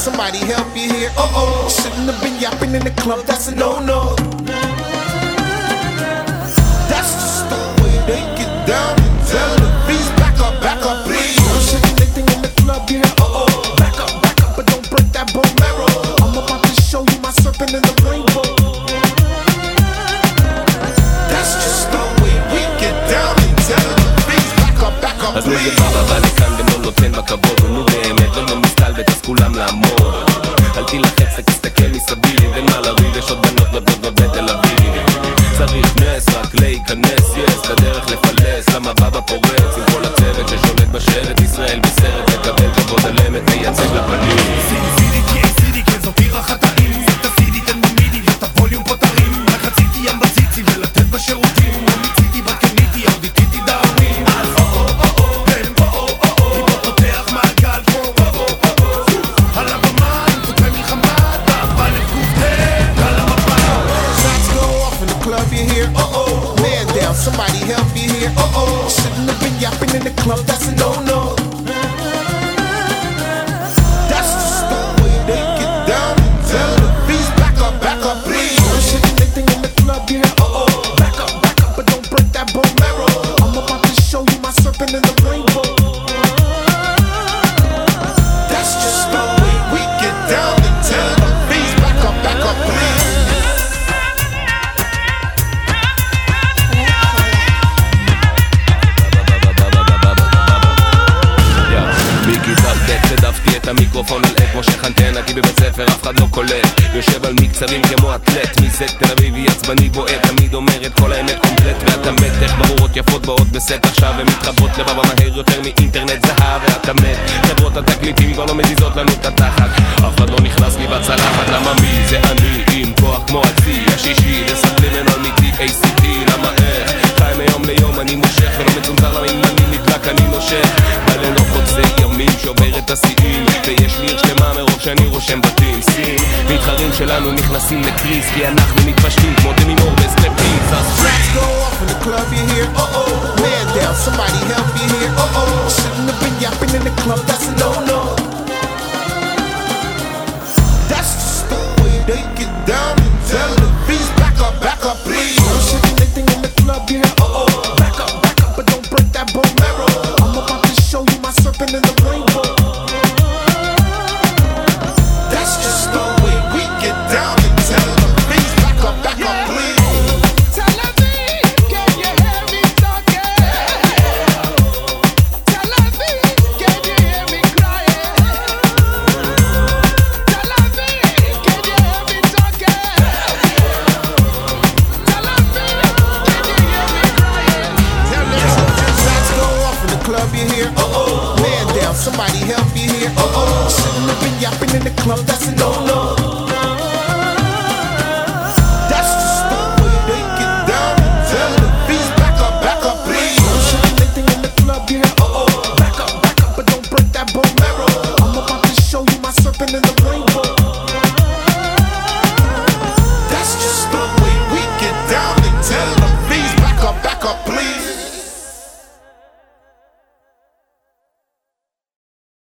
Somebody help you here. Uh oh, shouldn't have been yapping in the club. That's a no no. That's just the way they get down and tell the beast back up, back up, please. I'm shaking anything in the club, you? Uh oh, back up, back up, but don't break that bone marrow. I'm about to show you my serpent in the rainbow. That's just the way we get down and tell the beast back up, back up, please. מסתל וטס כולם לעמוד. אל תילחץ רק תסתכל מסביב אין מה לריב יש עוד בנות נותנות בתל אביב. צריך נס רק להיכנס יש לדרך לפלס למה בבא פורץ? עם כל הצוות ששולט בשרת ישראל בסרט לקבל כבוד על אמת מייצג. לפנים Shouldn't have been in the club, that's a no no. That's way they get down tell back up, back up, please. In the club, oh. Back up, back up, but don't break that bone marrow. I'm about to show you my serpent in the rainbow. המיקרופון על מושך אנטנה כי בבית ספר אף אחד לא קולט. יושב על מקצרים כמו אתלט מזק תל אביבי עצבני בועט תמיד אומר את כל האמת קומפלט ואתה מת. איך בחורות יפות באות בסט עכשיו ומתחברות לבבא מהר יותר מאינטרנט זהב ואתה מת. חברות התקליטים כבר לא מזיזות לנו את התחת ויש לי עיר שלמה מרוב שאני רושם בתים סין מתחרים שלנו נכנסים לקריס כי אנחנו מתפשטים כמו דמי מור בסטפליס אז Shots go off in the club, you hear? Uh oh. Man down, somebody help you here. Uh oh. Shouldn't have been yapping in the club, that's a no no. you here. Oh, oh, man down, somebody help you here. Oh, oh, shouldn't have been yapping in the club, that's a no no.